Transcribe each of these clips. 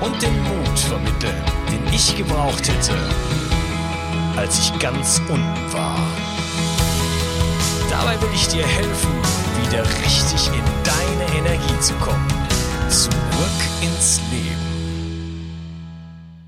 und den Mut vermitteln, den ich gebraucht hätte, als ich ganz unten war. Dabei will ich dir helfen, wieder richtig in deine Energie zu kommen. Zurück ins Leben.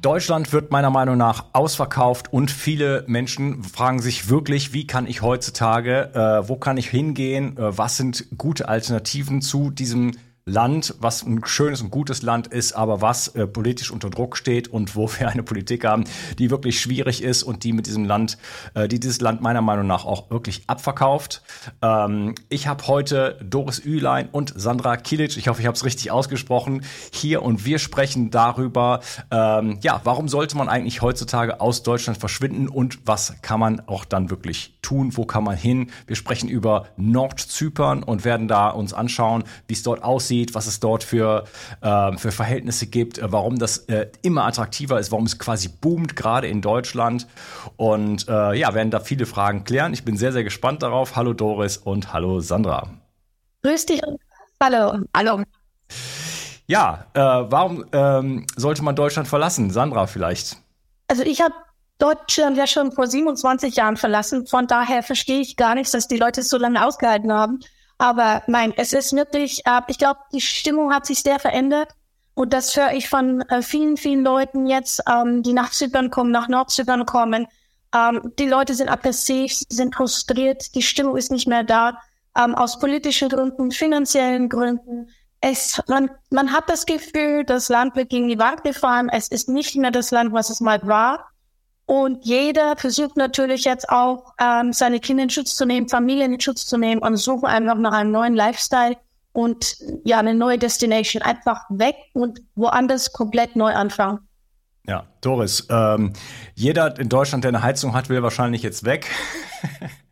Deutschland wird meiner Meinung nach ausverkauft und viele Menschen fragen sich wirklich, wie kann ich heutzutage, äh, wo kann ich hingehen, äh, was sind gute Alternativen zu diesem Land, was ein schönes und gutes Land ist, aber was äh, politisch unter Druck steht und wo wir eine Politik haben, die wirklich schwierig ist und die mit diesem Land, äh, die dieses Land meiner Meinung nach auch wirklich abverkauft. Ähm, ich habe heute Doris Ülein und Sandra Kilic, ich hoffe, ich habe es richtig ausgesprochen, hier und wir sprechen darüber, ähm, ja, warum sollte man eigentlich heutzutage aus Deutschland verschwinden und was kann man auch dann wirklich tun, wo kann man hin? Wir sprechen über Nordzypern und werden da uns anschauen, wie es dort aussieht aussieht, was es dort für, äh, für Verhältnisse gibt, äh, warum das äh, immer attraktiver ist, warum es quasi boomt, gerade in Deutschland. Und äh, ja, werden da viele Fragen klären. Ich bin sehr, sehr gespannt darauf. Hallo Doris und hallo Sandra. Grüß dich. Hallo. Hallo. Ja, äh, warum ähm, sollte man Deutschland verlassen? Sandra vielleicht. Also ich habe Deutschland ja schon vor 27 Jahren verlassen. Von daher verstehe ich gar nicht, dass die Leute es so lange ausgehalten haben. Aber nein, es ist wirklich, äh, ich glaube, die Stimmung hat sich sehr verändert. Und das höre ich von äh, vielen, vielen Leuten jetzt, ähm, die nach Zypern kommen, nach Nordzypern kommen. Ähm, die Leute sind aggressiv, sind frustriert, die Stimmung ist nicht mehr da. Ähm, aus politischen Gründen, finanziellen Gründen. Es, man, man hat das Gefühl, das Land wird gegen die Wand gefahren. Es ist nicht mehr das Land, was es mal war. Und jeder versucht natürlich jetzt auch, ähm, seine Kinder in Schutz zu nehmen, Familien in Schutz zu nehmen und suchen einfach nach einem neuen Lifestyle und ja, eine neue Destination. Einfach weg und woanders komplett neu anfangen. Ja, Doris, ähm, jeder in Deutschland, der eine Heizung hat, will wahrscheinlich jetzt weg.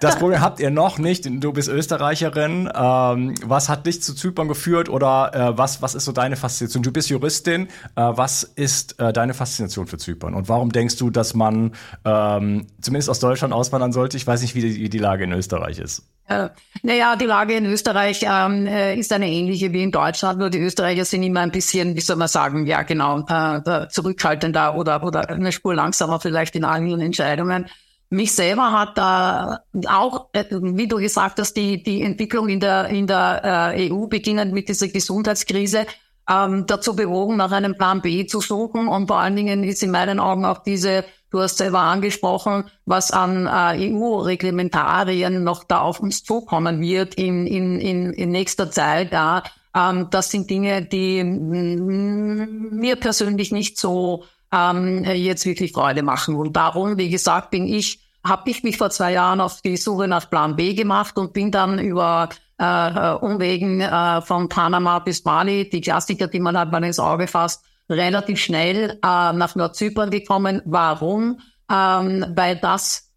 Das Problem habt ihr noch nicht. Du bist Österreicherin. Ähm, was hat dich zu Zypern geführt oder äh, was, was ist so deine Faszination? Du bist Juristin. Äh, was ist äh, deine Faszination für Zypern? Und warum denkst du, dass man ähm, zumindest aus Deutschland auswandern sollte? Ich weiß nicht, wie die, wie die Lage in Österreich ist. Äh, naja, die Lage in Österreich ähm, äh, ist eine ähnliche wie in Deutschland, nur die Österreicher sind immer ein bisschen, wie soll man sagen, ja genau, äh, zurückhaltender oder, oder eine Spur langsamer vielleicht in allen Entscheidungen. Mich selber hat da auch, äh, wie du gesagt hast, die, die Entwicklung in der, in der äh, EU beginnend mit dieser Gesundheitskrise ähm, dazu bewogen, nach einem Plan B zu suchen. Und vor allen Dingen ist in meinen Augen auch diese, du hast selber angesprochen, was an äh, EU-Reglementarien noch da auf uns zukommen wird in, in, in, in nächster Zeit. Ja. Ähm, das sind Dinge, die mir persönlich nicht so ähm, jetzt wirklich Freude machen. Und darum, wie gesagt, bin ich, habe ich mich vor zwei Jahren auf die Suche nach Plan B gemacht und bin dann über äh, Umwegen äh, von Panama bis Bali, die Klassiker, die man halt mal ins Auge fasst, relativ schnell äh, nach Nordzypern gekommen. Warum? Ähm, weil das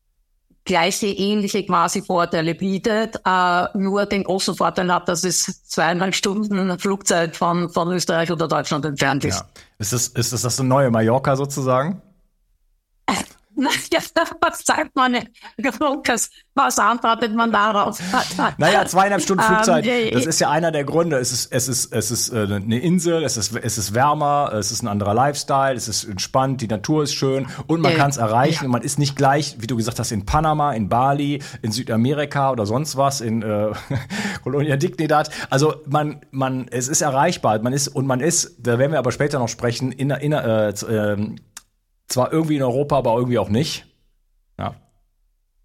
gleiche, ähnliche quasi Vorteile bietet, äh, nur den großen Vorteil hat, dass es zweieinhalb Stunden Flugzeit von, von Österreich oder Deutschland entfernt ist. Ja. Ist das, ist das das neue Mallorca sozusagen? Ja, was sagt man Lukas? Was antwortet man darauf? Naja, zweieinhalb Stunden ähm, Flugzeit. das ist ja einer der Gründe. Es ist, es ist, es ist äh, eine Insel, es ist, es ist wärmer, es ist ein anderer Lifestyle, es ist entspannt, die Natur ist schön und man kann es erreichen. Ja. Und man ist nicht gleich, wie du gesagt hast, in Panama, in Bali, in Südamerika oder sonst was, in äh, Colonia Dignidad. Also man, man, es ist erreichbar. Man ist und man ist, da werden wir aber später noch sprechen, in, in äh, äh, zwar irgendwie in Europa, aber irgendwie auch nicht. Ja.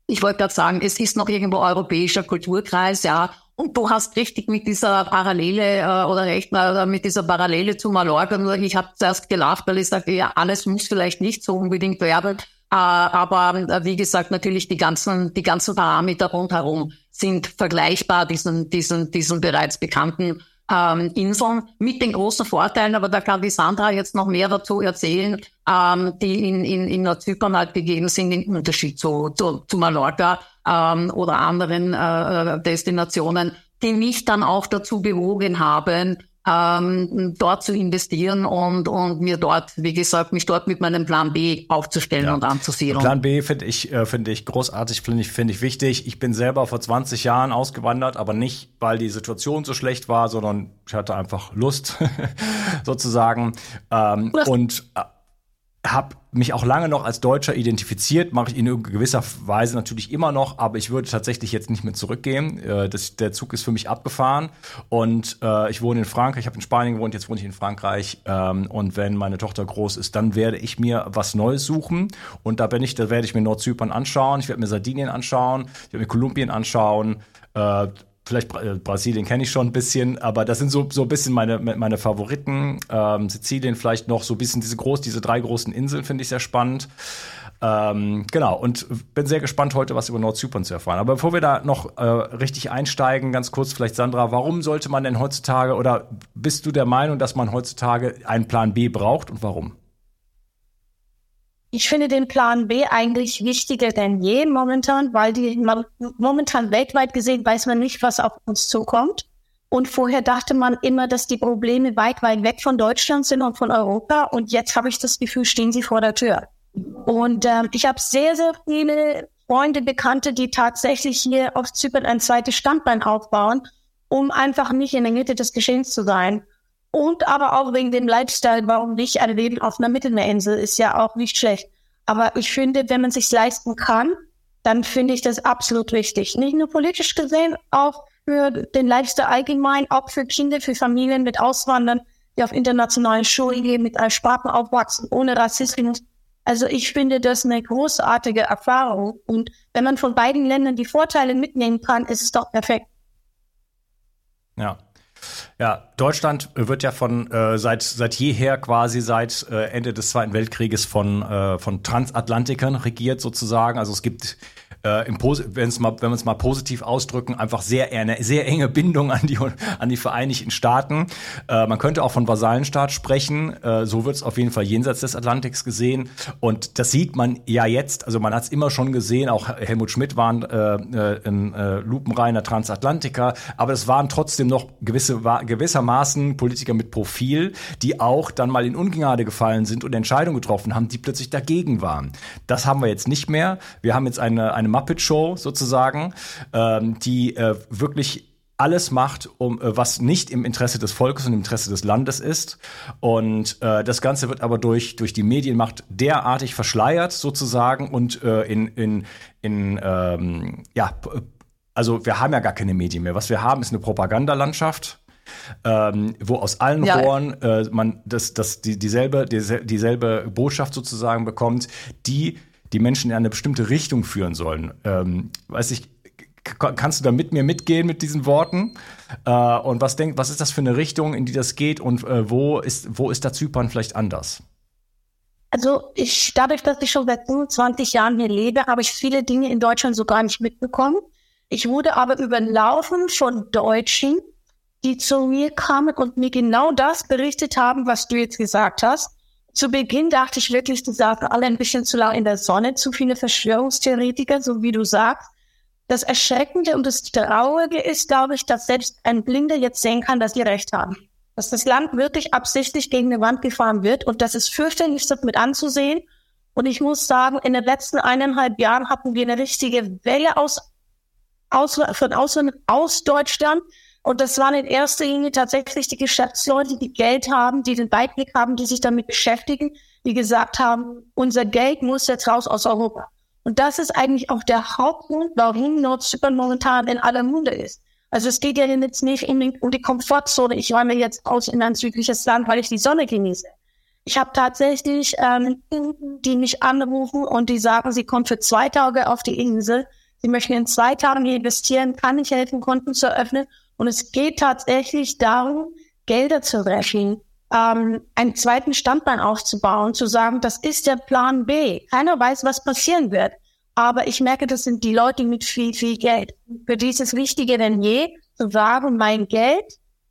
Ich wollte gerade sagen, es ist noch irgendwo europäischer Kulturkreis, ja. Und du hast richtig mit dieser Parallele äh, oder recht äh, mit dieser Parallele zu Mallorca. Ich habe zuerst gelacht, weil ich sage, ja, alles muss vielleicht nicht so unbedingt werden. Äh, aber äh, wie gesagt, natürlich die ganzen, die ganzen Parameter rundherum sind vergleichbar diesen, diesen, diesen bereits bekannten ähm, Inseln mit den großen Vorteilen, aber da kann die Sandra jetzt noch mehr dazu erzählen, ähm, die in, in, in Nordzypern halt gegeben sind, im Unterschied zu, zu, zu Mallorca ähm, oder anderen äh, Destinationen, die mich dann auch dazu bewogen haben, ähm, dort zu investieren und, und mir dort, wie gesagt, mich dort mit meinem Plan B aufzustellen ja. und anzusiedeln. Plan B finde ich, äh, finde ich großartig, finde ich, finde ich wichtig. Ich bin selber vor 20 Jahren ausgewandert, aber nicht, weil die Situation so schlecht war, sondern ich hatte einfach Lust, sozusagen. Ähm, und äh, habe mich auch lange noch als Deutscher identifiziert, mache ich in gewisser Weise natürlich immer noch, aber ich würde tatsächlich jetzt nicht mehr zurückgehen. Äh, das, der Zug ist für mich abgefahren und äh, ich wohne in Frankreich, ich habe in Spanien gewohnt, jetzt wohne ich in Frankreich ähm, und wenn meine Tochter groß ist, dann werde ich mir was Neues suchen und da bin ich, da werde ich mir Nordzypern anschauen, ich werde mir Sardinien anschauen, ich werde mir Kolumbien anschauen, äh, Vielleicht äh, Brasilien kenne ich schon ein bisschen, aber das sind so, so ein bisschen meine, meine Favoriten. Ähm, Sizilien vielleicht noch so ein bisschen diese groß, diese drei großen Inseln finde ich sehr spannend. Ähm, genau, und bin sehr gespannt, heute was über Nordzypern zu erfahren. Aber bevor wir da noch äh, richtig einsteigen, ganz kurz vielleicht, Sandra, warum sollte man denn heutzutage oder bist du der Meinung, dass man heutzutage einen Plan B braucht und warum? Ich finde den Plan B eigentlich wichtiger denn je momentan, weil die momentan weltweit gesehen weiß man nicht, was auf uns zukommt. Und vorher dachte man immer, dass die Probleme weit, weit weg von Deutschland sind und von Europa. Und jetzt habe ich das Gefühl, stehen sie vor der Tür. Und ähm, ich habe sehr, sehr viele Freunde, Bekannte, die tatsächlich hier auf Zypern ein zweites Standbein aufbauen, um einfach nicht in der Mitte des Geschehens zu sein. Und aber auch wegen dem Lifestyle, warum nicht ein Leben auf einer Mittelmeerinsel ist ja auch nicht schlecht. Aber ich finde, wenn man sich leisten kann, dann finde ich das absolut wichtig. Nicht nur politisch gesehen, auch für den Lifestyle allgemein, auch für Kinder, für Familien mit Auswandern, die auf internationalen Schulen gehen, mit einem Sprachen aufwachsen, ohne Rassismus. Also ich finde das eine großartige Erfahrung. Und wenn man von beiden Ländern die Vorteile mitnehmen kann, ist es doch perfekt. Ja, ja, Deutschland wird ja von äh, seit seit jeher quasi seit äh, Ende des Zweiten Weltkrieges von äh, von Transatlantikern regiert sozusagen. Also es gibt äh, im wenn's mal, wenn wir es mal positiv ausdrücken, einfach sehr eine sehr enge Bindung an die an die Vereinigten Staaten. Äh, man könnte auch von Vasallenstaat sprechen. Äh, so wird es auf jeden Fall jenseits des Atlantiks gesehen. Und das sieht man ja jetzt. Also man hat es immer schon gesehen. Auch Helmut Schmidt war ein, äh, ein äh, lupenreiner Transatlantiker, aber es waren trotzdem noch gewisse gewissermaßen Politiker mit Profil, die auch dann mal in Ungnade gefallen sind und Entscheidungen getroffen haben, die plötzlich dagegen waren. Das haben wir jetzt nicht mehr. Wir haben jetzt eine eine Muppet Show sozusagen, ähm, die äh, wirklich alles macht, um äh, was nicht im Interesse des Volkes und im Interesse des Landes ist. Und äh, das Ganze wird aber durch durch die Medienmacht derartig verschleiert sozusagen und äh, in in in ähm, ja also wir haben ja gar keine Medien mehr. Was wir haben, ist eine Propagandalandschaft. Ähm, wo aus allen ja. Rohren äh, man das, das, die, dieselbe, dieselbe Botschaft sozusagen bekommt, die die Menschen in eine bestimmte Richtung führen sollen. Ähm, weiß ich, kannst du da mit mir mitgehen mit diesen Worten? Äh, und was denkt, was ist das für eine Richtung, in die das geht und äh, wo ist, wo ist da Zypern vielleicht anders? Also ich, dadurch, dass ich schon seit 25 Jahren hier lebe, habe ich viele Dinge in Deutschland so gar nicht mitbekommen. Ich wurde aber überlaufen von Deutschen, die zu mir kamen und mir genau das berichtet haben, was du jetzt gesagt hast. Zu Beginn dachte ich wirklich, die saßen alle ein bisschen zu lang in der Sonne, zu viele Verschwörungstheoretiker, so wie du sagst. Das Erschreckende und das Traurige ist, glaube ich, dass selbst ein Blinder jetzt sehen kann, dass die recht haben. Dass das Land wirklich absichtlich gegen eine Wand gefahren wird und das ist fürchterlich, das mit anzusehen. Und ich muss sagen, in den letzten eineinhalb Jahren hatten wir eine richtige Welle aus, aus, von außen, aus Deutschland. Und das waren in erster Linie tatsächlich die Geschäftsleute, die Geld haben, die den Weitblick haben, die sich damit beschäftigen, die gesagt haben, unser Geld muss jetzt raus aus Europa. Und das ist eigentlich auch der Hauptgrund, warum Nordzypern momentan in aller Munde ist. Also es geht ja jetzt nicht um, die, um die Komfortzone. Ich räume jetzt aus in ein südliches Land, weil ich die Sonne genieße. Ich habe tatsächlich ähm, die mich anrufen und die sagen, sie kommen für zwei Tage auf die Insel. Sie möchten in zwei Tagen investieren, kann ich helfen, Konten zu eröffnen. Und es geht tatsächlich darum, Gelder zu rechnen, ähm, einen zweiten Standbein aufzubauen, zu sagen, das ist der Plan B. Keiner weiß, was passieren wird. Aber ich merke, das sind die Leute mit viel, viel Geld. Für die ist es wichtiger denn je, zu sagen, mein Geld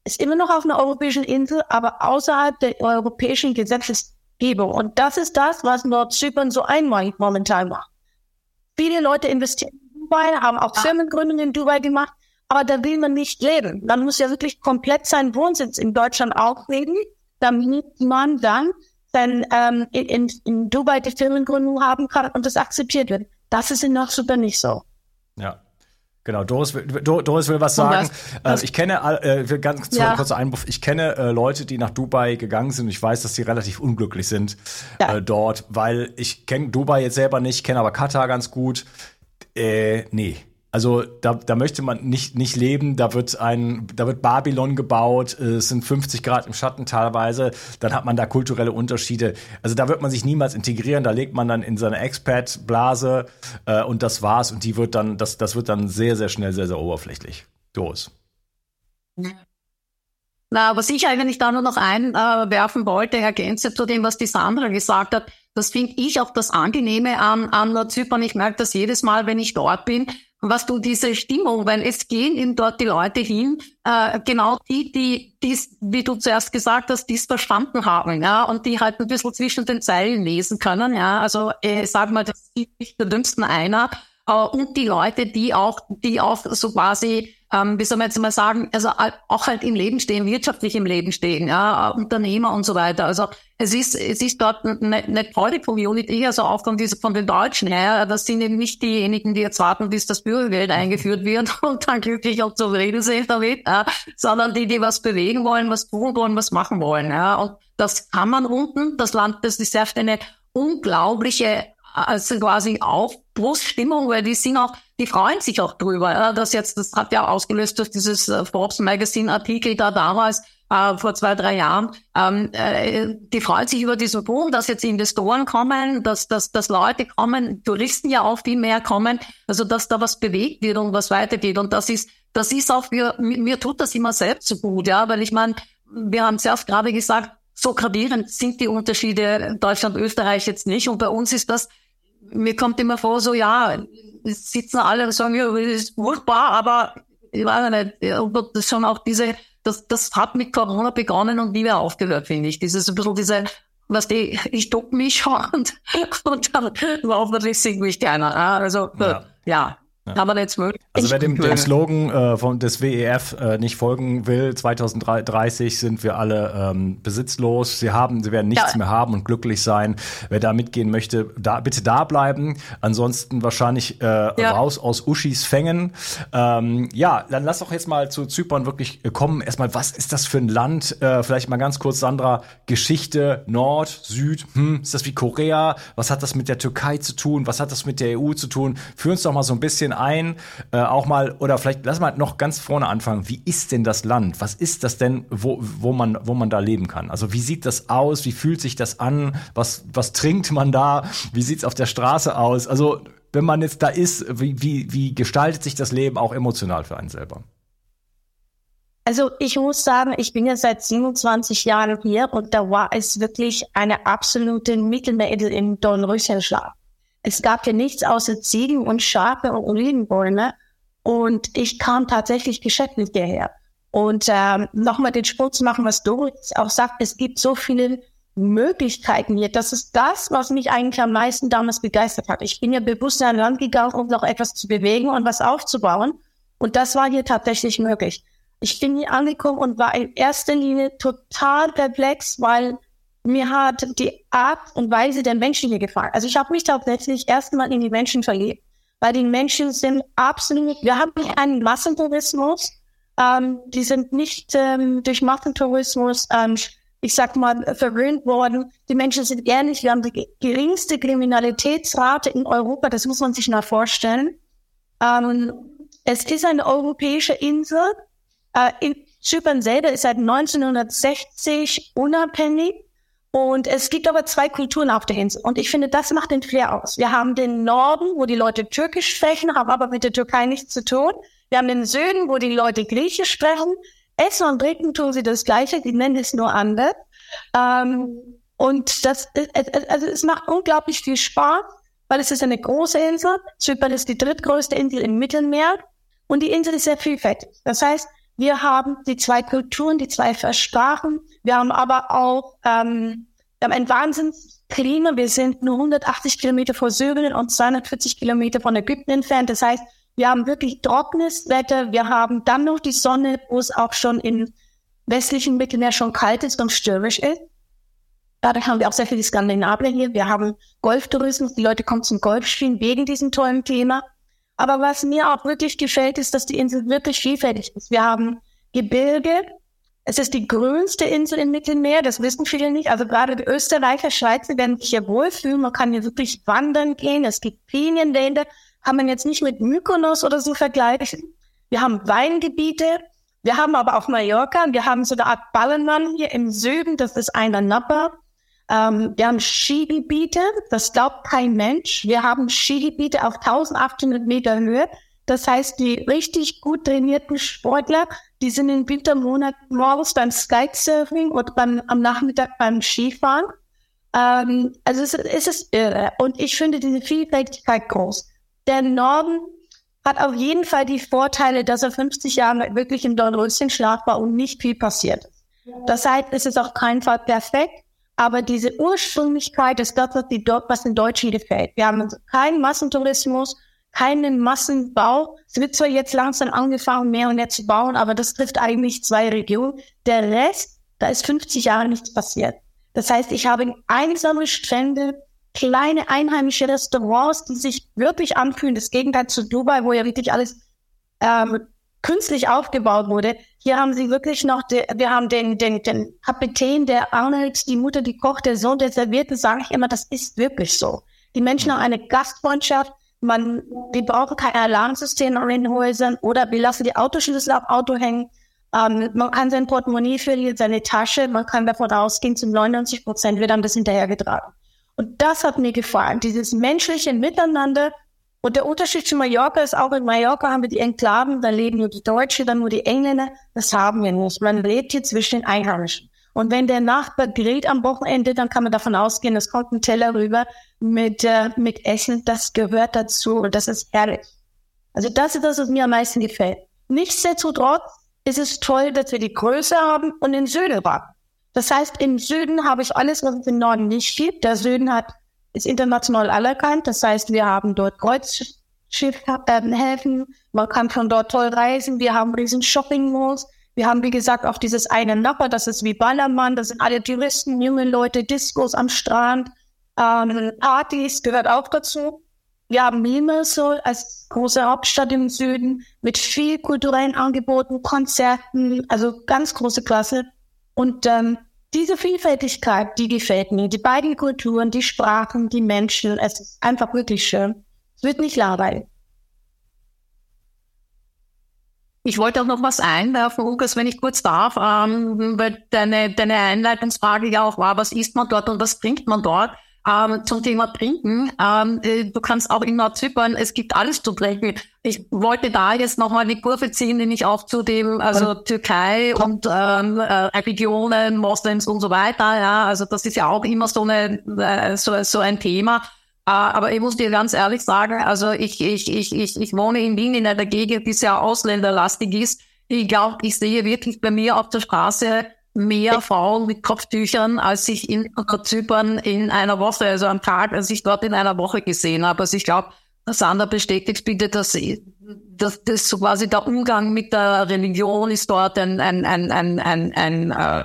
ist immer noch auf einer europäischen Insel, aber außerhalb der europäischen Gesetzesgebung. Und das ist das, was Nordzypern so einmalig momentan macht. Viele Leute investieren in Dubai, haben auch Firmengründungen in Dubai gemacht, aber da will man nicht leben. Man muss ja wirklich komplett seinen Wohnsitz in Deutschland auflegen, damit man dann sein, ähm, in, in Dubai die Firmengründung haben kann und das akzeptiert wird. Das ist in Nordzypern nicht so. Ja. Genau, Doris will, Doris will was sagen. Was, äh, ich kenne, äh, ganz ja. kurzer Einwurf, ich kenne äh, Leute, die nach Dubai gegangen sind und ich weiß, dass sie relativ unglücklich sind ja. äh, dort, weil ich kenne Dubai jetzt selber nicht, kenne aber Katar ganz gut. Äh, nee, also da, da möchte man nicht, nicht leben, da wird ein, da wird Babylon gebaut, es sind 50 Grad im Schatten teilweise, dann hat man da kulturelle Unterschiede. Also da wird man sich niemals integrieren, da legt man dann in seine Expat-Blase äh, und das war's. Und die wird dann, das, das wird dann sehr, sehr schnell, sehr, sehr oberflächlich. Los. Na, was ich eigentlich da nur noch einwerfen äh, wollte, ergänze zu dem, was die Sandra gesagt hat, das finde ich auch das Angenehme an, an Zypern. Ich merke das jedes Mal, wenn ich dort bin was du diese Stimmung, weil es gehen eben dort die Leute hin, äh, genau die, die dies, wie du zuerst gesagt hast, dies verstanden haben, ja, und die halt ein bisschen zwischen den Zeilen lesen können, ja, also äh, sag mal, das ist nicht der dümmsten einer, äh, und die Leute, die auch, die auch so quasi ähm, wie soll man jetzt mal sagen, also auch halt im Leben stehen, wirtschaftlich im Leben stehen, ja, Unternehmer und so weiter. Also es ist, es ist dort eine, eine tolle Community, also auch von, diese, von den Deutschen her. Das sind eben nicht diejenigen, die jetzt warten, bis das Bürgergeld eingeführt wird und dann glücklich und zufrieden sind damit, ja, sondern die, die was bewegen wollen, was tun wollen, was machen wollen. Ja. Und das kann man unten, das Land, das ist echt eine unglaubliche also quasi Aufbruchsstimmung, weil die sind auch, die freuen sich auch drüber. Ja, das jetzt, das hat ja ausgelöst durch dieses äh, Forbes Magazine Artikel da damals äh, vor zwei drei Jahren. Ähm, äh, die freuen sich über diesen Boom, dass jetzt Investoren kommen, dass, dass, dass Leute kommen, Touristen ja auch viel mehr kommen, also dass da was bewegt wird und was weitergeht. Und das ist, das ist auch mir, mir tut das immer selbst so gut, ja, weil ich meine, wir haben es ja gerade gesagt, so gravierend sind die Unterschiede Deutschland, Österreich jetzt nicht. Und bei uns ist das, mir kommt immer vor, so ja, sitzen alle und sagen, ja, das ist furchtbar, aber ich weiß nicht, das schon auch diese, das, das hat mit Corona begonnen und nie mehr aufgehört, finde ich. Dieses ein bisschen diese, was die, ich duck mich und, und dann hoffentlich singt mich keiner. Also ja. ja. Ja. Aber jetzt wirklich. Also wer dem, dem Slogan äh, von, des WEF äh, nicht folgen will, 2030 sind wir alle ähm, besitzlos. Sie haben, sie werden nichts ja. mehr haben und glücklich sein. Wer da mitgehen möchte, da bitte da bleiben. Ansonsten wahrscheinlich äh, ja. raus aus Uschis Fängen. Ähm, ja, dann lass doch jetzt mal zu Zypern wirklich äh, kommen. Erstmal, was ist das für ein Land? Äh, vielleicht mal ganz kurz, Sandra, Geschichte, Nord, Süd, hm, ist das wie Korea? Was hat das mit der Türkei zu tun? Was hat das mit der EU zu tun? Führ uns doch mal so ein bisschen ein, äh, auch mal, oder vielleicht lass mal noch ganz vorne anfangen. Wie ist denn das Land? Was ist das denn, wo, wo, man, wo man da leben kann? Also wie sieht das aus? Wie fühlt sich das an? Was, was trinkt man da? Wie sieht's auf der Straße aus? Also wenn man jetzt da ist, wie, wie, wie gestaltet sich das Leben auch emotional für einen selber? Also ich muss sagen, ich bin ja seit 27 Jahren hier und da war es wirklich eine absolute Mittelmeerinsel im Dornröschenschlaf. Es gab hier nichts außer Ziegen und Schafe und Olivenbäume. Und ich kam tatsächlich geschäftlich hierher. Und ähm, nochmal den Spruch zu machen, was Doris auch sagt, es gibt so viele Möglichkeiten hier. Das ist das, was mich eigentlich am meisten damals begeistert hat. Ich bin ja bewusst ein Land gegangen, um noch etwas zu bewegen und was aufzubauen. Und das war hier tatsächlich möglich. Ich bin hier angekommen und war in erster Linie total perplex, weil mir hat die Art und Weise der Menschen hier gefallen. Also ich habe mich tatsächlich erstmal in die Menschen verliebt, weil die Menschen sind absolut, wir haben einen Massentourismus, ähm, die sind nicht ähm, durch Massentourismus, ähm, ich sag mal, verwöhnt worden. Die Menschen sind ehrlich, wir haben die geringste Kriminalitätsrate in Europa, das muss man sich mal vorstellen. Ähm, es ist eine europäische Insel. Äh, in Zypern selber ist seit 1960 unabhängig. Und es gibt aber zwei Kulturen auf der Insel. Und ich finde, das macht den Flair aus. Wir haben den Norden, wo die Leute Türkisch sprechen, haben aber mit der Türkei nichts zu tun. Wir haben den Süden, wo die Leute Griechisch sprechen. Essen und Trinken tun sie das Gleiche, die nennen es nur anders. Ähm, und das, also es macht unglaublich viel Spaß, weil es ist eine große Insel. Zypern ist die drittgrößte Insel im Mittelmeer. Und die Insel ist sehr vielfältig. Das heißt, wir haben die zwei Kulturen, die zwei Versprachen. Wir haben aber auch ähm, wir haben ein Wahnsinnsklima. Wir sind nur 180 Kilometer vor Syrien und 240 Kilometer von Ägypten entfernt. Das heißt, wir haben wirklich trockenes Wetter. Wir haben dann noch die Sonne, wo es auch schon im westlichen Mittelmeer schon kalt ist und stürmisch ist. Dadurch haben wir auch sehr viele Skandinavier hier. Wir haben Golftourismus. Die Leute kommen zum Golfspielen wegen diesem tollen Thema. Aber was mir auch wirklich gefällt, ist, dass die Insel wirklich vielfältig ist. Wir haben Gebirge. Es ist die grünste Insel im Mittelmeer. Das wissen viele nicht. Also gerade die Österreicher, Schweizer werden sich hier wohlfühlen. Man kann hier wirklich wandern gehen. Es gibt Pinienwälder. Kann man jetzt nicht mit Mykonos oder so vergleichen. Wir haben Weingebiete. Wir haben aber auch Mallorca. Wir haben so eine Art Ballenmann hier im Süden. Das ist einer Nappa. Ähm, wir haben Skigebiete, das glaubt kein Mensch. Wir haben Skigebiete auf 1800 Meter Höhe. Das heißt, die richtig gut trainierten Sportler, die sind in Wintermonaten morgens beim Skysurfing oder beim, am Nachmittag beim Skifahren. Ähm, also es, es ist irre. Und ich finde diese Vielfältigkeit groß. Der Norden hat auf jeden Fall die Vorteile, dass er 50 Jahre wirklich im Dornröschenschlaf war und nicht viel passiert. Das heißt, es ist auf keinen Fall perfekt. Aber diese Ursprünglichkeit ist das, was, die, was den Deutschen gefällt. Wir haben keinen Massentourismus, keinen Massenbau. Es wird zwar jetzt langsam angefangen, mehr und mehr zu bauen, aber das trifft eigentlich zwei Regionen. Der Rest, da ist 50 Jahre nichts passiert. Das heißt, ich habe einsame Strände, kleine einheimische Restaurants, die sich wirklich anfühlen. Das Gegenteil zu Dubai, wo ja wirklich alles ähm, künstlich aufgebaut wurde. Hier haben sie wirklich noch, de, wir haben den, den, den Kapitän, der Arnold, die Mutter, die Koch, der Sohn, der serviert, das sage ich immer, das ist wirklich so. Die Menschen haben eine Gastfreundschaft, man, die brauchen kein Alarmsystem in den Häusern oder wir lassen die Autoschlüssel am Auto hängen. Ähm, man kann sein Portemonnaie verlieren, seine Tasche, man kann davon ausgehen, zum 99 Prozent wird dann das hinterhergetragen. Und das hat mir gefallen, dieses menschliche Miteinander, und der Unterschied zu Mallorca ist auch, in Mallorca haben wir die Enklaven, da leben nur die Deutschen, dann nur die Engländer. Das haben wir nicht. Man lebt hier zwischen den Einheimischen. Und wenn der Nachbar grillt am Wochenende, dann kann man davon ausgehen, es kommt ein Teller rüber mit, äh, mit Essen. Das gehört dazu und das ist herrlich. Also das ist das, was mir am meisten gefällt. Nichtsdestotrotz ist es toll, dass wir die Größe haben und den Süden waren. Das heißt, im Süden habe ich alles, was es im Norden nicht gibt. Der Süden hat ist international anerkannt. Das heißt, wir haben dort Kreuzschiffhäfen. Man kann von dort toll reisen. Wir haben riesen Shopping-Malls. Wir haben, wie gesagt, auch dieses eine Napper, das ist wie Ballermann. Das sind alle Touristen, junge Leute, Discos am Strand, ähm, Partys gehört auch dazu. Wir haben Limassol als große Hauptstadt im Süden mit viel kulturellen Angeboten, Konzerten, also ganz große Klasse. Und ähm, diese Vielfältigkeit, die gefällt mir. Die beiden Kulturen, die Sprachen, die Menschen, es ist einfach wirklich schön. Es wird nicht langweilig. Ich wollte auch noch was einwerfen, Lukas, wenn ich kurz darf, ähm, weil deine, deine Einleitungsfrage ja auch war, was isst man dort und was trinkt man dort? Ähm, zum Thema Trinken. Ähm, äh, du kannst auch in Nordzypern, es gibt alles zu trinken. Ich wollte da jetzt nochmal die Kurve ziehen, nämlich auch zu dem, also Türkei und ähm, äh, Religionen, Moslems und so weiter. Ja, also das ist ja auch immer so eine äh, so, so ein Thema. Äh, aber ich muss dir ganz ehrlich sagen, also ich, ich, ich, ich, ich wohne in Wien in einer Gegend, die sehr ausländerlastig ist. Ich glaube, ich sehe wirklich bei mir auf der Straße mehr Frauen mit Kopftüchern, als ich in Zypern in einer Woche, also am Tag, als ich dort in einer Woche gesehen habe. Also ich glaube, Sandra bestätigt bitte, dass, dass, dass so quasi der Umgang mit der Religion ist dort ein, ein, ein, ein, ein, ein, äh,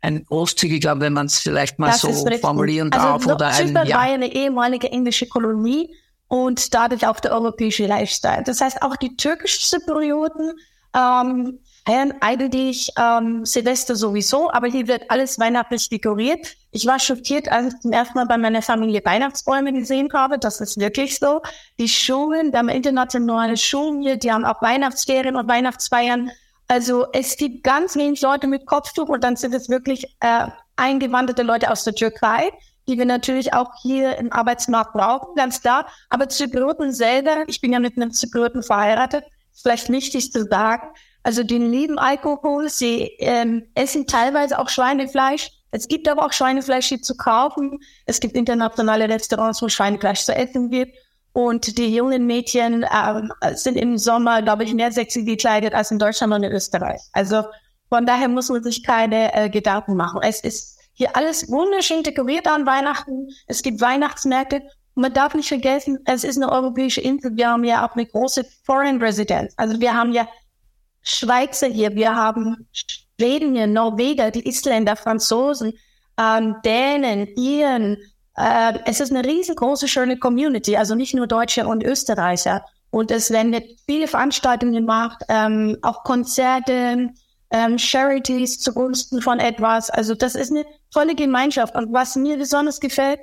ein großzügiger, wenn man es vielleicht mal das so formulieren also darf. Oder Zypern ein, ja. war eine ehemalige englische Kolonie und dadurch auch der europäische Lifestyle. Das heißt, auch die türkisch-Zyprioten ähm, feiern eigentlich ähm, Silvester sowieso, aber hier wird alles weihnachtlich dekoriert. Ich war schockiert, als ich zum ersten Mal bei meiner Familie Weihnachtsbäume gesehen habe. Das ist wirklich so. Die Schulen, wir haben internationale Schulen hier, die haben auch Weihnachtsferien und Weihnachtsfeiern. Also es gibt ganz wenig Leute mit Kopftuch und dann sind es wirklich äh, eingewanderte Leute aus der Türkei, die wir natürlich auch hier im Arbeitsmarkt brauchen, ganz klar. Aber Zyprioten selber, ich bin ja mit einem Zyprioten verheiratet, ist vielleicht wichtig zu sagen, also die lieben Alkohol, sie ähm, essen teilweise auch Schweinefleisch. Es gibt aber auch Schweinefleisch hier zu kaufen. Es gibt internationale Restaurants, wo Schweinefleisch zu essen wird. Und die jungen Mädchen ähm, sind im Sommer, glaube ich, mehr sexy gekleidet als in Deutschland und in Österreich. Also von daher muss man sich keine äh, Gedanken machen. Es ist hier alles wunderschön dekoriert an Weihnachten. Es gibt Weihnachtsmärkte. Und man darf nicht vergessen, es ist eine europäische Insel. Wir haben ja auch eine große Foreign Residence. Also wir haben ja Schweizer hier, wir haben Schweden Norweger, die Isländer, Franzosen, ähm, Dänen, Iren. Äh, es ist eine riesengroße, schöne Community, also nicht nur Deutsche und Österreicher. Und es werden viele Veranstaltungen gemacht, ähm, auch Konzerte, ähm, Charities zugunsten von etwas. Also das ist eine tolle Gemeinschaft. Und was mir besonders gefällt,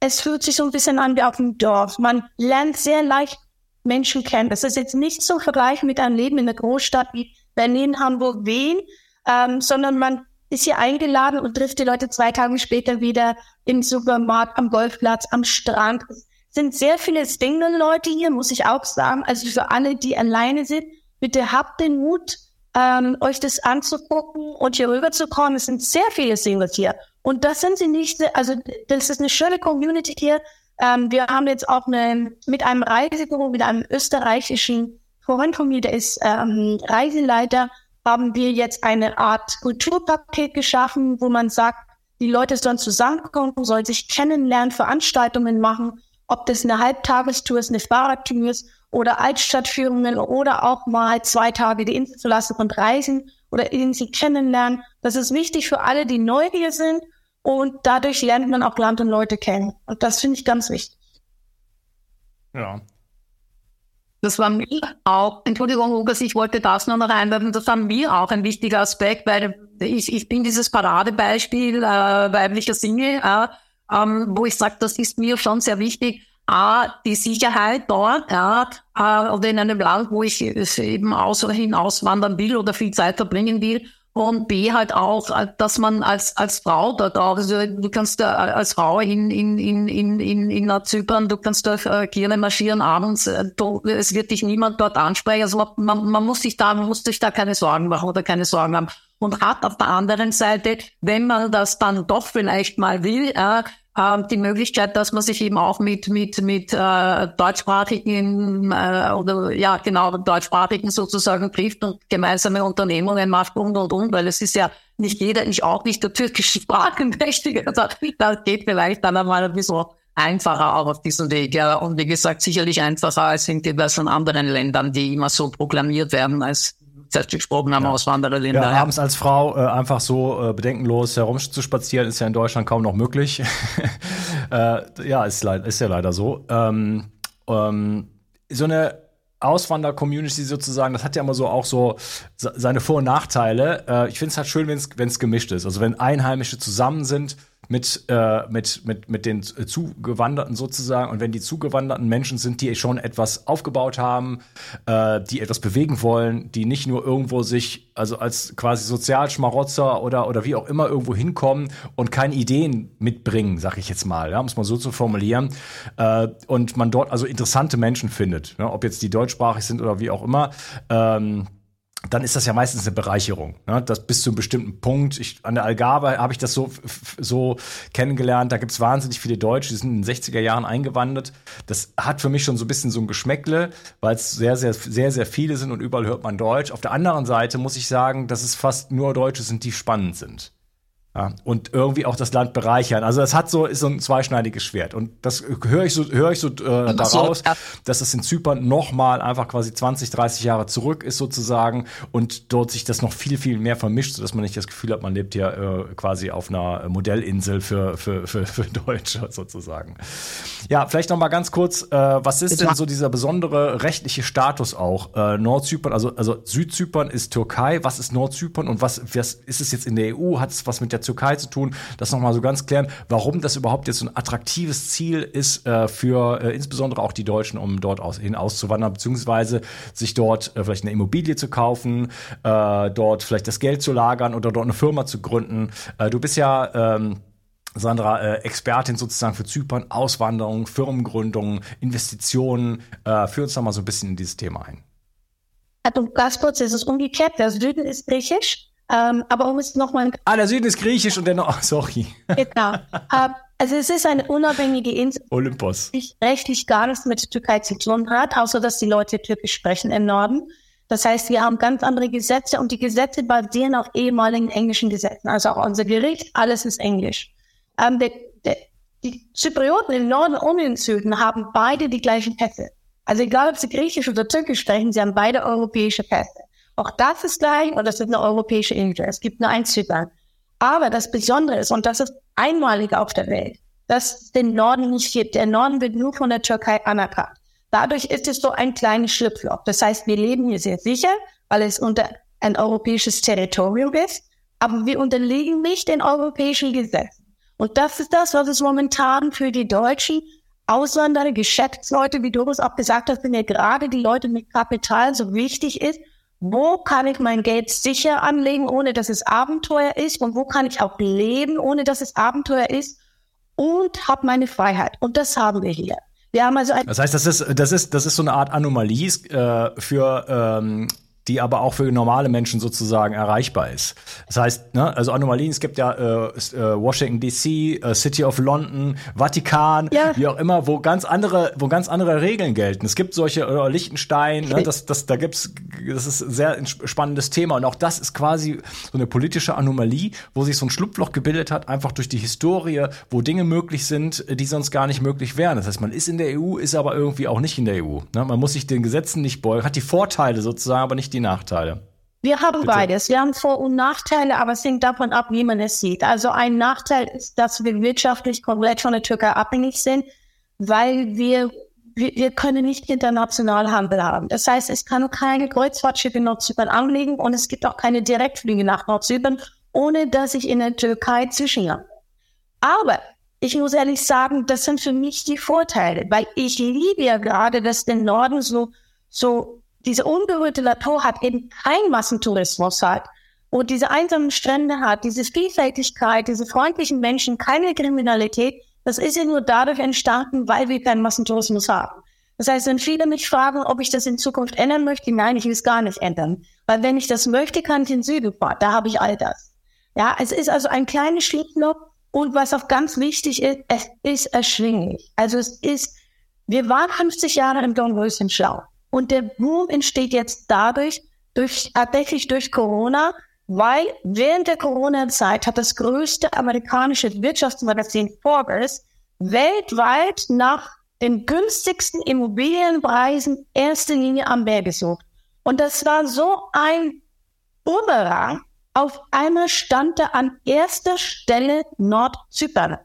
es fühlt sich so ein bisschen an wie auf dem Dorf. Man lernt sehr leicht Menschen kennen. Das ist jetzt nicht so vergleichen mit einem Leben in einer Großstadt wie Berlin, Hamburg, Wien, ähm, sondern man ist hier eingeladen und trifft die Leute zwei Tage später wieder im Supermarkt, am Golfplatz, am Strand. Es sind sehr viele Single-Leute hier, muss ich auch sagen. Also für alle, die alleine sind, bitte habt den Mut, ähm, euch das anzugucken und hier rüberzukommen. Es sind sehr viele Singles hier. Und das sind sie nicht, also das ist eine schöne Community hier. Ähm, wir haben jetzt auch eine, mit einem Reisebüro, mit einem österreichischen Freund von mir, der ist ähm, Reiseleiter, haben wir jetzt eine Art Kulturpaket geschaffen, wo man sagt, die Leute sollen zusammenkommen, sollen sich kennenlernen, Veranstaltungen machen, ob das eine Halbtagestour ist, eine Fahrradtour ist oder Altstadtführungen oder auch mal zwei Tage die Insel zu lassen und reisen oder Insel kennenlernen. Das ist wichtig für alle, die neu hier sind und dadurch lernt man auch Land und Leute kennen. Und das finde ich ganz wichtig. Ja. Das war mir auch, Entschuldigung, Lukas, ich wollte das nur noch einwerfen, das war mir auch ein wichtiger Aspekt, weil ich, ich bin dieses Paradebeispiel äh, weiblicher Single, äh, ähm, wo ich sage, das ist mir schon sehr wichtig, A, die Sicherheit dort, ja, äh, oder in einem Land, wo ich eben aus oder hinaus wandern will oder viel Zeit verbringen will und B halt auch, äh, dass man als, als Frau dort auch, also du kannst da äh, als Frau in, in, in, in, in, in Zypern, du kannst da äh, gerne marschieren abends, du, es wird dich niemand dort ansprechen, also man, man muss sich da, man muss sich da keine Sorgen machen oder keine Sorgen haben. Und hat auf der anderen Seite, wenn man das dann doch vielleicht mal will, äh, äh, die Möglichkeit, dass man sich eben auch mit mit mit äh, deutschsprachigen äh, oder ja genau deutschsprachigen sozusagen trifft und gemeinsame Unternehmungen macht und und und, weil es ist ja nicht jeder, ich auch nicht der türkischen Sprachenmächtige. Also, das geht vielleicht dann einmal ein bisschen einfacher auch auf diesem Weg. Ja. Und wie gesagt, sicherlich einfacher als in diversen anderen Ländern, die immer so proklamiert werden als gesprochen haben ja. Auswandererländer. Ja, abends als Frau äh, einfach so äh, bedenkenlos herumzuspazieren, ist ja in Deutschland kaum noch möglich. äh, ja, ist, ist ja leider so. Ähm, ähm, so eine Auswander-Community sozusagen, das hat ja immer so auch so seine Vor- und Nachteile. Äh, ich finde es halt schön, wenn es gemischt ist. Also wenn Einheimische zusammen sind mit, äh, mit, mit, mit den Zugewanderten sozusagen. Und wenn die zugewanderten Menschen sind, die schon etwas aufgebaut haben, äh, die etwas bewegen wollen, die nicht nur irgendwo sich, also als quasi Sozialschmarotzer oder, oder wie auch immer irgendwo hinkommen und keine Ideen mitbringen, sag ich jetzt mal, ja, um es mal so zu formulieren. Äh, und man dort also interessante Menschen findet, ne, ob jetzt die deutschsprachig sind oder wie auch immer. Ähm, dann ist das ja meistens eine Bereicherung. Ne? Das bis zu einem bestimmten Punkt. Ich, an der Algarve habe ich das so, so kennengelernt. Da gibt es wahnsinnig viele Deutsche, die sind in den 60er Jahren eingewandert. Das hat für mich schon so ein bisschen so ein Geschmäckle, weil es sehr, sehr, sehr, sehr viele sind und überall hört man Deutsch. Auf der anderen Seite muss ich sagen, dass es fast nur Deutsche sind, die spannend sind. Ja, und irgendwie auch das Land bereichern. Also das hat so ist so ein zweischneidiges Schwert und das höre ich so höre ich so äh, daraus, ja. dass es in Zypern noch mal einfach quasi 20, 30 Jahre zurück ist sozusagen und dort sich das noch viel viel mehr vermischt, sodass man nicht das Gefühl hat, man lebt hier äh, quasi auf einer Modellinsel für für für, für Deutsche sozusagen. Ja, vielleicht noch mal ganz kurz, äh, was ist denn so dieser besondere rechtliche Status auch äh, Nordzypern, also also Südzypern ist Türkei, was ist Nordzypern und was, was ist es jetzt in der EU? Hat es was mit der Türkei zu tun, das nochmal so ganz klären, warum das überhaupt jetzt so ein attraktives Ziel ist äh, für äh, insbesondere auch die Deutschen, um dort aus, hin auszuwandern, beziehungsweise sich dort äh, vielleicht eine Immobilie zu kaufen, äh, dort vielleicht das Geld zu lagern oder dort eine Firma zu gründen. Äh, du bist ja ähm, Sandra, äh, Expertin sozusagen für Zypern, Auswanderung, Firmengründung, Investitionen. Äh, führ uns da mal so ein bisschen in dieses Thema ein. Also ganz kurz, es ist umgekehrt. Der Süden ist griechisch ähm, aber um es nochmal. Ah, der Süden ist griechisch und der Nord. Oh, sorry. Genau. ähm, also es ist eine unabhängige Insel, Olympos. die rechtlich gar nichts mit der Türkei zu tun hat, außer dass die Leute Türkisch sprechen im Norden. Das heißt, wir haben ganz andere Gesetze und die Gesetze basieren auf ehemaligen englischen Gesetzen. Also auch unser Gericht, alles ist Englisch. Ähm, der, der, die Zyprioten im Norden und im Süden haben beide die gleichen Pässe. Also egal, ob sie Griechisch oder Türkisch sprechen, sie haben beide europäische Pässe. Auch das ist gleich und das ist eine europäische Insel. Es gibt nur ein Zypern. Aber das Besondere ist, und das ist einmalig auf der Welt, dass es den Norden nicht gibt. Der Norden wird nur von der Türkei anerkannt. Dadurch ist es so ein kleines Schlupfloch. Das heißt, wir leben hier sehr sicher, weil es unter ein europäisches Territorium ist, aber wir unterliegen nicht den europäischen Gesetzen. Und das ist das, was es momentan für die Deutschen Auswanderer, Geschäftsleute, wie es auch gesagt hast, sind ja gerade die Leute mit Kapital so wichtig ist, wo kann ich mein Geld sicher anlegen, ohne dass es Abenteuer ist und wo kann ich auch leben, ohne dass es Abenteuer ist und habe meine Freiheit. Und das haben wir hier. Wir haben also ein das heißt, das ist, das ist, das ist so eine Art Anomalie äh, für ähm, die aber auch für normale Menschen sozusagen erreichbar ist. Das heißt, ne, also Anomalien, es gibt ja äh, äh Washington DC, äh, City of London, Vatikan, ja. wie auch immer, wo ganz andere, wo ganz andere Regeln gelten. Es gibt solche äh, Liechtenstein, ne, das, das, da gibt's, das ist ein sehr spannendes Thema und auch das ist quasi so eine politische Anomalie, wo sich so ein Schlupfloch gebildet hat, einfach durch die Historie, wo Dinge möglich sind, die sonst gar nicht möglich wären. Das heißt, man ist in der EU, ist aber irgendwie auch nicht in der EU. Ne? Man muss sich den Gesetzen nicht beugen, hat die Vorteile sozusagen, aber nicht nicht die Nachteile? Wir haben Bitte. beides. Wir haben Vor- und Nachteile, aber es hängt davon ab, wie man es sieht. Also ein Nachteil ist, dass wir wirtschaftlich komplett von der Türkei abhängig sind, weil wir, wir, wir können nicht international Handel haben. Das heißt, es kann keine Kreuzfahrtschiffe in Nordzypern anlegen und es gibt auch keine Direktflüge nach Nordzypern, ohne dass ich in der Türkei zwischenlande. Aber ich muss ehrlich sagen, das sind für mich die Vorteile, weil ich liebe ja gerade, dass der Norden so, so diese unberührte Natur hat, eben kein Massentourismus hat und diese einsamen Strände hat, diese Vielfältigkeit, diese freundlichen Menschen, keine Kriminalität, das ist ja nur dadurch entstanden, weil wir keinen Massentourismus haben. Das heißt, wenn viele mich fragen, ob ich das in Zukunft ändern möchte, nein, ich will es gar nicht ändern. Weil wenn ich das möchte, kann ich in Süden fahren. Da habe ich all das. Ja, es ist also ein kleines Schlittenloch und was auch ganz wichtig ist, es ist erschwinglich. Also es ist, wir waren 50 Jahre im Dornröschenschlau. Und der Boom entsteht jetzt dadurch, durch, tatsächlich durch Corona, weil während der Corona-Zeit hat das größte amerikanische Wirtschaftsmagazin Forbes weltweit nach den günstigsten Immobilienpreisen erste Linie am Meer gesucht. Und das war so ein Bumerang. Auf einmal stand da an erster Stelle Nordzypern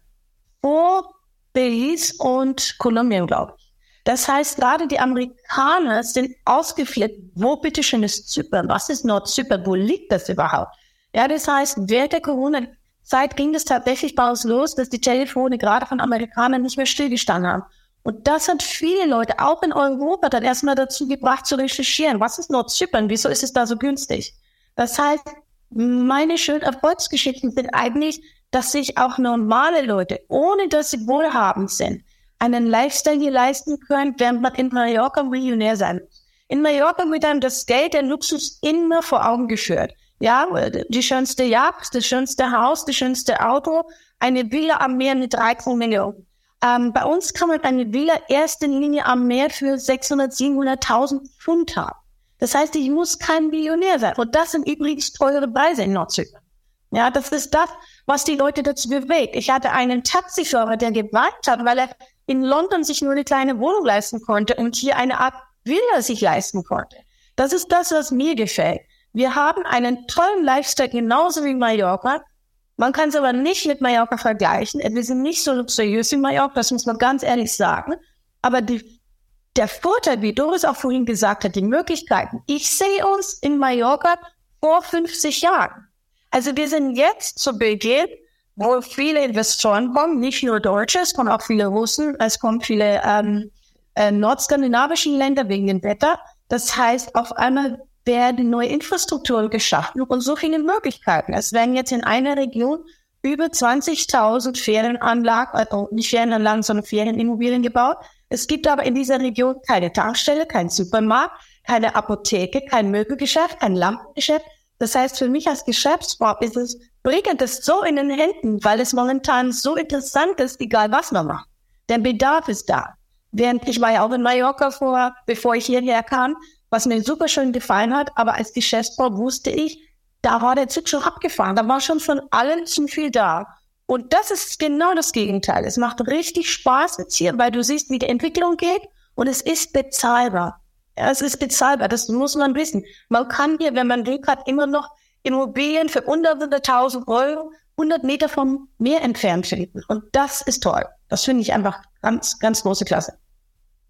vor Belize und Kolumbien, glaube ich. Das heißt, gerade die Amerikaner sind ausgeflippt. Wo bitteschön ist Zypern? Was ist Nordzypern? Wo liegt das überhaupt? Ja, das heißt, während der Corona-Zeit ging das tatsächlich bei uns los, dass die Telefone gerade von Amerikanern nicht mehr stillgestanden haben. Und das hat viele Leute, auch in Europa, dann erstmal dazu gebracht zu recherchieren. Was ist Nordzypern? Wieso ist es da so günstig? Das heißt, meine schönen Erfolgsgeschichten sind eigentlich, dass sich auch normale Leute, ohne dass sie wohlhabend sind, einen Lifestyle hier leisten können, während man in Mallorca Millionär sein muss. In Mallorca wird einem das Geld, der Luxus immer vor Augen geführt. Ja, die schönste Yacht, das schönste Haus, das schönste Auto, eine Villa am Meer mit 13 Millionen. Ähm, bei uns kann man eine Villa erste Linie am Meer für 600, 700.000 Pfund haben. Das heißt, ich muss kein Millionär sein. Und das sind übrigens teure Preise in Nordzypern. Ja, das ist das, was die Leute dazu bewegt. Ich hatte einen Taxifahrer, der geweint hat, weil er in London sich nur eine kleine Wohnung leisten konnte und hier eine Art Villa sich leisten konnte. Das ist das, was mir gefällt. Wir haben einen tollen Lifestyle, genauso wie Mallorca. Man kann es aber nicht mit Mallorca vergleichen. Wir sind nicht so luxuriös wie Mallorca, das muss man ganz ehrlich sagen. Aber die, der Vorteil, wie Doris auch vorhin gesagt hat, die Möglichkeiten. Ich sehe uns in Mallorca vor 50 Jahren. Also wir sind jetzt zu Beginn, wo viele Investoren kommen, nicht nur Deutsche, es kommen auch viele Russen, es kommen viele ähm, äh, nordskandinavischen Länder wegen dem Wetter. Das heißt, auf einmal werden neue Infrastrukturen geschaffen und so viele Möglichkeiten. Es werden jetzt in einer Region über 20.000 Ferienanlagen, also nicht Ferienanlagen, sondern Ferienimmobilien gebaut. Es gibt aber in dieser Region keine Tankstelle, kein Supermarkt, keine Apotheke, kein Möbelgeschäft, kein Lampengeschäft. Das heißt, für mich als Geschäftsführer ist es, bringt es so in den Händen, weil es momentan so interessant ist, egal was man macht. Der Bedarf ist da. Während ich war ja auch in Mallorca vor, bevor ich hierher kam, was mir super schön gefallen hat, aber als Geschäftsbau wusste ich, da war der Zug schon abgefahren, da war schon von allen zu viel da. Und das ist genau das Gegenteil. Es macht richtig Spaß jetzt hier, weil du siehst, wie die Entwicklung geht und es ist bezahlbar. Ja, es ist bezahlbar, das muss man wissen. Man kann hier, wenn man Glück hat, immer noch Immobilien für hunderte tausend Euro 100 Meter vom Meer entfernt finden. Und das ist toll. Das finde ich einfach ganz, ganz große Klasse.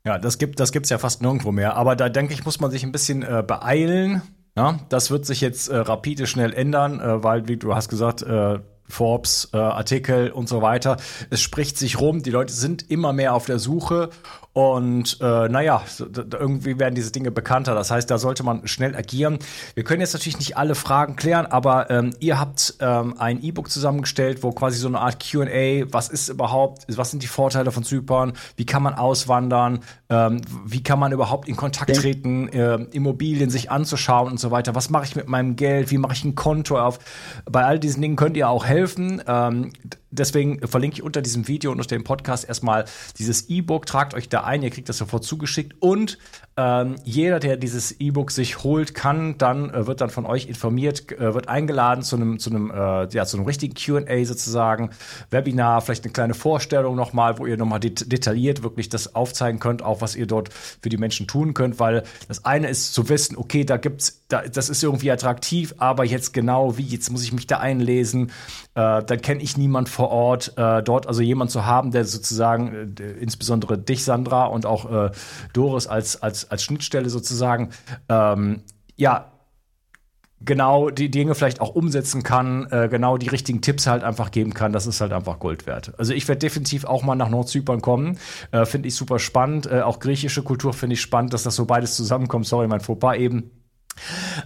Ja, das gibt das gibt's ja fast nirgendwo mehr. Aber da denke ich, muss man sich ein bisschen äh, beeilen. Ja, das wird sich jetzt äh, rapide schnell ändern, äh, weil, wie du hast gesagt, äh, Forbes, äh, Artikel und so weiter. Es spricht sich rum, die Leute sind immer mehr auf der Suche und äh, naja, irgendwie werden diese Dinge bekannter. Das heißt, da sollte man schnell agieren. Wir können jetzt natürlich nicht alle Fragen klären, aber ähm, ihr habt ähm, ein E-Book zusammengestellt, wo quasi so eine Art QA, was ist überhaupt, was sind die Vorteile von Zypern, wie kann man auswandern, ähm, wie kann man überhaupt in Kontakt treten, äh, Immobilien sich anzuschauen und so weiter. Was mache ich mit meinem Geld? Wie mache ich ein Konto auf? Bei all diesen Dingen könnt ihr auch helfen. Ähm, deswegen verlinke ich unter diesem Video und unter dem Podcast erstmal dieses E-Book. Tragt euch da ein, ihr kriegt das sofort zugeschickt. Und ähm, jeder, der dieses E-Book sich holt, kann dann, äh, wird dann von euch informiert, äh, wird eingeladen zu einem, zu einem, äh, ja, zu einem richtigen QA sozusagen, Webinar, vielleicht eine kleine Vorstellung nochmal, wo ihr nochmal det detailliert wirklich das aufzeigen könnt, auch was ihr dort für die Menschen tun könnt, weil das eine ist zu wissen, okay, da gibt's, da, das ist irgendwie attraktiv, aber jetzt genau wie, jetzt muss ich mich da einlesen, äh, dann kenne ich niemand vor Ort, äh, dort also jemand zu haben, der sozusagen, äh, insbesondere dich, Sandra, und auch Doris als, als als, Schnittstelle sozusagen, ähm, ja, genau die Dinge vielleicht auch umsetzen kann, äh, genau die richtigen Tipps halt einfach geben kann, das ist halt einfach Gold wert. Also ich werde definitiv auch mal nach Nordzypern kommen, äh, finde ich super spannend. Äh, auch griechische Kultur finde ich spannend, dass das so beides zusammenkommt. Sorry, mein Fauxpas eben.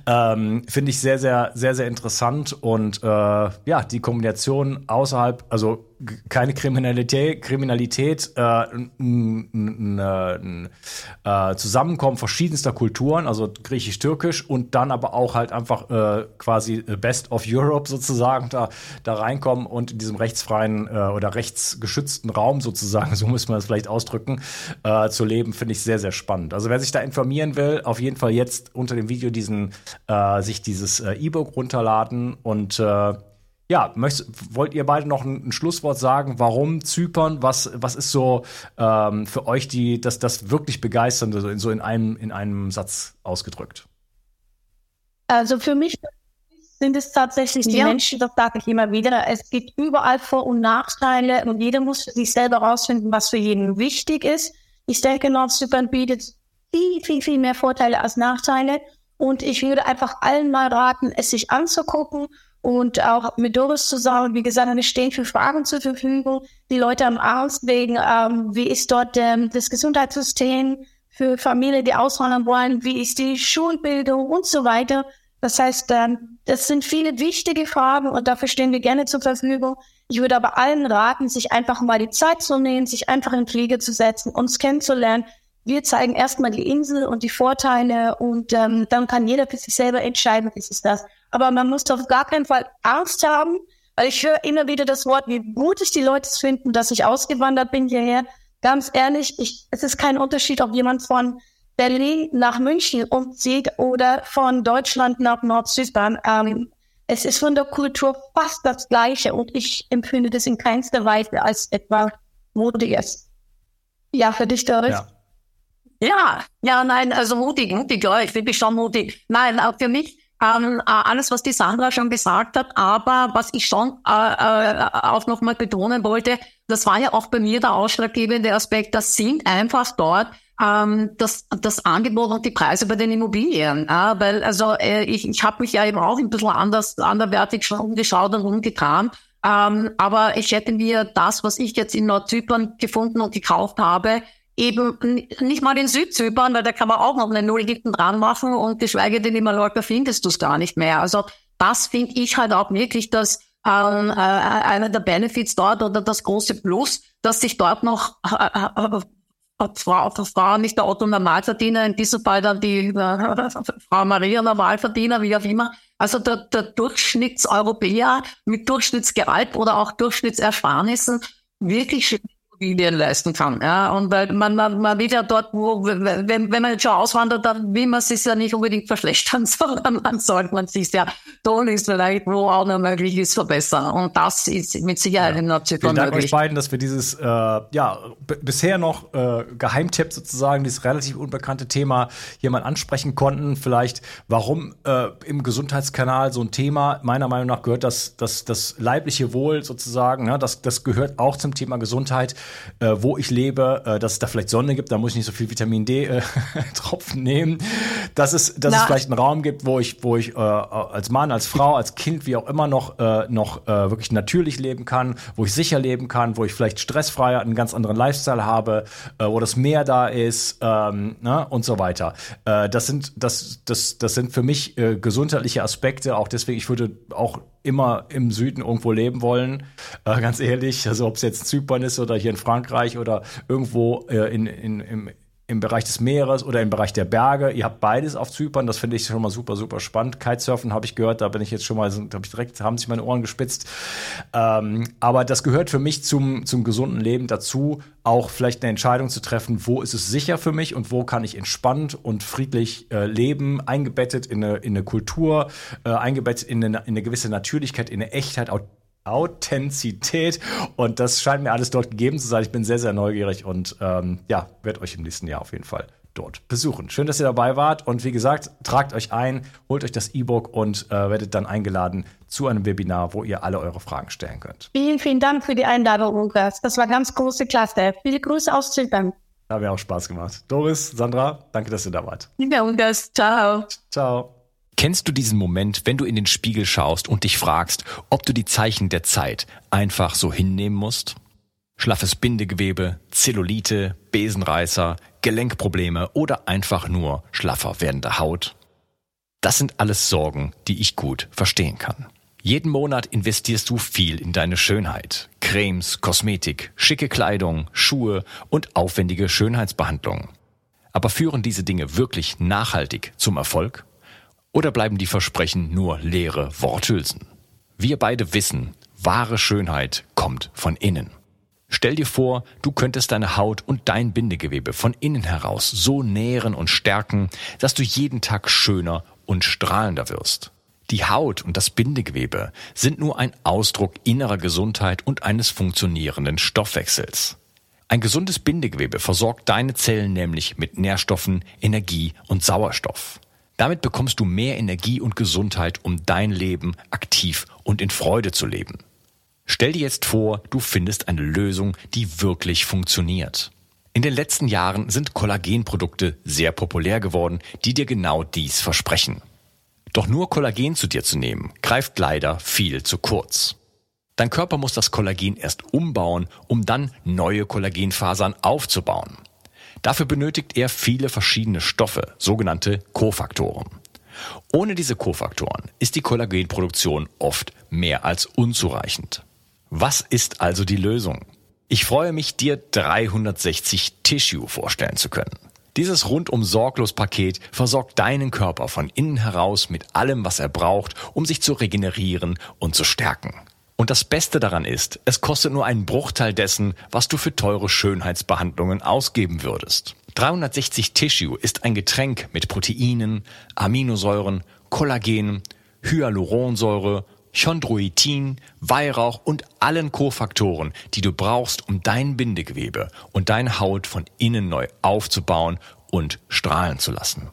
Ähm, Finde ich sehr, sehr, sehr, sehr interessant und äh, ja, die Kombination außerhalb, also keine Kriminalität, Kriminalität, äh, ein, ein, ein äh, Zusammenkommen verschiedenster Kulturen, also griechisch-türkisch und dann aber auch halt einfach äh, quasi Best of Europe sozusagen da, da reinkommen und in diesem rechtsfreien äh, oder rechtsgeschützten Raum sozusagen, so muss man das vielleicht ausdrücken, äh, zu leben, finde ich sehr, sehr spannend. Also wer sich da informieren will, auf jeden Fall jetzt unter dem Video diesen, äh, sich dieses äh, E-Book runterladen und äh, ja, möcht, wollt ihr beide noch ein, ein, Schlusswort sagen? Warum Zypern? Was, was ist so ähm, für euch die, das, das wirklich Begeisternde, so in, so in, einem, in einem Satz ausgedrückt? Also für mich sind es tatsächlich die ja. Menschen, das sage ich immer wieder. Es gibt überall Vor- und Nachteile und jeder muss für sich selber rausfinden, was für jeden wichtig ist. Ich denke, Nordzypern bietet viel, viel, viel mehr Vorteile als Nachteile. Und ich würde einfach allen mal raten, es sich anzugucken und auch mit Doris zusammen, wie gesagt, wir stehen für Fragen zur Verfügung. Die Leute haben Angst wegen, ähm, wie ist dort ähm, das Gesundheitssystem für Familien, die auswandern wollen, wie ist die Schulbildung und so weiter. Das heißt, ähm, das sind viele wichtige Fragen und dafür stehen wir gerne zur Verfügung. Ich würde aber allen raten, sich einfach mal die Zeit zu nehmen, sich einfach in Fliege zu setzen, uns kennenzulernen. Wir zeigen erstmal die Insel und die Vorteile und ähm, dann kann jeder für sich selber entscheiden, ist es das. Aber man muss auf gar keinen Fall Angst haben, weil ich höre immer wieder das Wort, wie mutig die Leute es finden, dass ich ausgewandert bin hierher. Ganz ehrlich, ich, es ist kein Unterschied, ob jemand von Berlin nach München umzieht oder von Deutschland nach Nordzypern. Ähm, es ist von der Kultur fast das Gleiche und ich empfinde das in keinster Weise als etwas Mutiges. Ja, für dich, Doris? Ja. Ja, ja, nein, also mutig, mutig, ja, ich bin schon mutig. Nein, auch für mich ähm, äh, alles, was die Sandra schon gesagt hat, aber was ich schon äh, äh, auch nochmal betonen wollte, das war ja auch bei mir der ausschlaggebende Aspekt, das sind einfach dort ähm, das, das Angebot und die Preise bei den Immobilien. Ja, weil also äh, ich, ich habe mich ja eben auch ein bisschen anders, anderwertig schon umgeschaut und umgetan. Ähm, aber ich hätte mir das, was ich jetzt in Nordzypern gefunden und gekauft habe, eben nicht mal in Südzypern, weil da kann man auch noch eine Null hinten dran machen und geschweige denn in Mallorca findest du es gar nicht mehr. Also das finde ich halt auch wirklich das ähm, äh, einer der Benefits dort oder das große Plus, dass sich dort noch äh, äh, Frau, Frau, nicht der Otto Normalverdiener, in diesem Fall dann die äh, Frau Maria Normalverdiener, wie auch immer. Also der, der Durchschnittseuropäer mit Durchschnittsgehalt oder auch Durchschnittsersparnissen wirklich Immobilien leisten kann. Ja, und weil man, man, man will ja dort, wo, wenn, wenn man jetzt schon auswandert, dann will man sich ja nicht unbedingt verschlechtern, sondern man sollte man sich ja ist vielleicht, wo auch noch möglich ist, verbessern. Und das ist mit Sicherheit ja. in Nordzypern Vielen Dank euch beiden, dass wir dieses, äh, ja, bisher noch äh, Geheimtipp sozusagen, dieses relativ unbekannte Thema hier mal ansprechen konnten. Vielleicht, warum äh, im Gesundheitskanal so ein Thema, meiner Meinung nach gehört das, das, das leibliche Wohl sozusagen, ne? das, das gehört auch zum Thema Gesundheit äh, wo ich lebe, äh, dass es da vielleicht Sonne gibt, da muss ich nicht so viel Vitamin D äh, nehmen, dass es, dass es vielleicht einen Raum gibt, wo ich, wo ich äh, als Mann, als Frau, als Kind, wie auch immer noch, äh, noch wirklich natürlich leben kann, wo ich sicher leben kann, wo ich vielleicht stressfreier einen ganz anderen Lifestyle habe, wo das Meer da ist ähm, ne, und so weiter. Das sind das, das, das sind für mich gesundheitliche Aspekte. Auch deswegen, ich würde auch immer im Süden irgendwo leben wollen, äh, ganz ehrlich. Also ob es jetzt Zypern ist oder hier in Frankreich oder irgendwo äh, in, in, im, im Bereich des Meeres oder im Bereich der Berge. Ihr habt beides auf Zypern, das finde ich schon mal super, super spannend. Kitesurfen habe ich gehört, da bin ich jetzt schon mal, habe ich direkt, haben sich meine Ohren gespitzt. Ähm, aber das gehört für mich zum, zum gesunden Leben dazu, auch vielleicht eine Entscheidung zu treffen, wo ist es sicher für mich und wo kann ich entspannt und friedlich äh, leben, eingebettet in eine, in eine Kultur, äh, eingebettet in eine, in eine gewisse Natürlichkeit, in eine Echtheit, Authentizität. Und das scheint mir alles dort gegeben zu sein. Ich bin sehr, sehr neugierig und ähm, ja, werde euch im nächsten Jahr auf jeden Fall dort besuchen. Schön, dass ihr dabei wart. Und wie gesagt, tragt euch ein, holt euch das E-Book und äh, werdet dann eingeladen zu einem Webinar, wo ihr alle eure Fragen stellen könnt. Vielen, vielen Dank für die Einladung, Lukas. Das war ganz große Klasse. Viele Grüße aus Zypern. Hat mir auch Spaß gemacht. Doris, Sandra, danke, dass ihr da wart. Ja, Lukas. Ciao. Ciao. Kennst du diesen Moment, wenn du in den Spiegel schaust und dich fragst, ob du die Zeichen der Zeit einfach so hinnehmen musst? Schlaffes Bindegewebe, Zellulite, Besenreißer, Gelenkprobleme oder einfach nur schlaffer werdende Haut? Das sind alles Sorgen, die ich gut verstehen kann. Jeden Monat investierst du viel in deine Schönheit. Cremes, Kosmetik, schicke Kleidung, Schuhe und aufwendige Schönheitsbehandlungen. Aber führen diese Dinge wirklich nachhaltig zum Erfolg? Oder bleiben die Versprechen nur leere Worthülsen? Wir beide wissen, wahre Schönheit kommt von innen. Stell dir vor, du könntest deine Haut und dein Bindegewebe von innen heraus so nähren und stärken, dass du jeden Tag schöner und strahlender wirst. Die Haut und das Bindegewebe sind nur ein Ausdruck innerer Gesundheit und eines funktionierenden Stoffwechsels. Ein gesundes Bindegewebe versorgt deine Zellen nämlich mit Nährstoffen, Energie und Sauerstoff. Damit bekommst du mehr Energie und Gesundheit, um dein Leben aktiv und in Freude zu leben. Stell dir jetzt vor, du findest eine Lösung, die wirklich funktioniert. In den letzten Jahren sind Kollagenprodukte sehr populär geworden, die dir genau dies versprechen. Doch nur Kollagen zu dir zu nehmen, greift leider viel zu kurz. Dein Körper muss das Kollagen erst umbauen, um dann neue Kollagenfasern aufzubauen. Dafür benötigt er viele verschiedene Stoffe, sogenannte Kofaktoren. Ohne diese Kofaktoren ist die Kollagenproduktion oft mehr als unzureichend. Was ist also die Lösung? Ich freue mich, dir 360 Tissue vorstellen zu können. Dieses rundum sorglos Paket versorgt deinen Körper von innen heraus mit allem, was er braucht, um sich zu regenerieren und zu stärken. Und das Beste daran ist, es kostet nur einen Bruchteil dessen, was du für teure Schönheitsbehandlungen ausgeben würdest. 360 Tissue ist ein Getränk mit Proteinen, Aminosäuren, Kollagen, Hyaluronsäure, Chondroitin, Weihrauch und allen Kofaktoren, die du brauchst, um dein Bindegewebe und deine Haut von innen neu aufzubauen und strahlen zu lassen.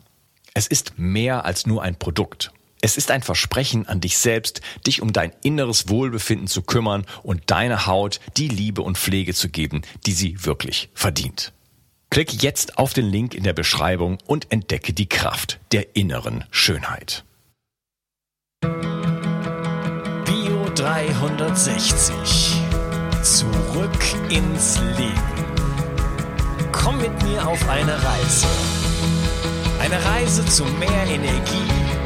Es ist mehr als nur ein Produkt. Es ist ein Versprechen an dich selbst, dich um dein inneres Wohlbefinden zu kümmern und deiner Haut die Liebe und Pflege zu geben, die sie wirklich verdient. Klick jetzt auf den Link in der Beschreibung und entdecke die Kraft der inneren Schönheit. 360. Zurück ins Leben. Komm mit mir auf eine Reise. Eine Reise zu mehr Energie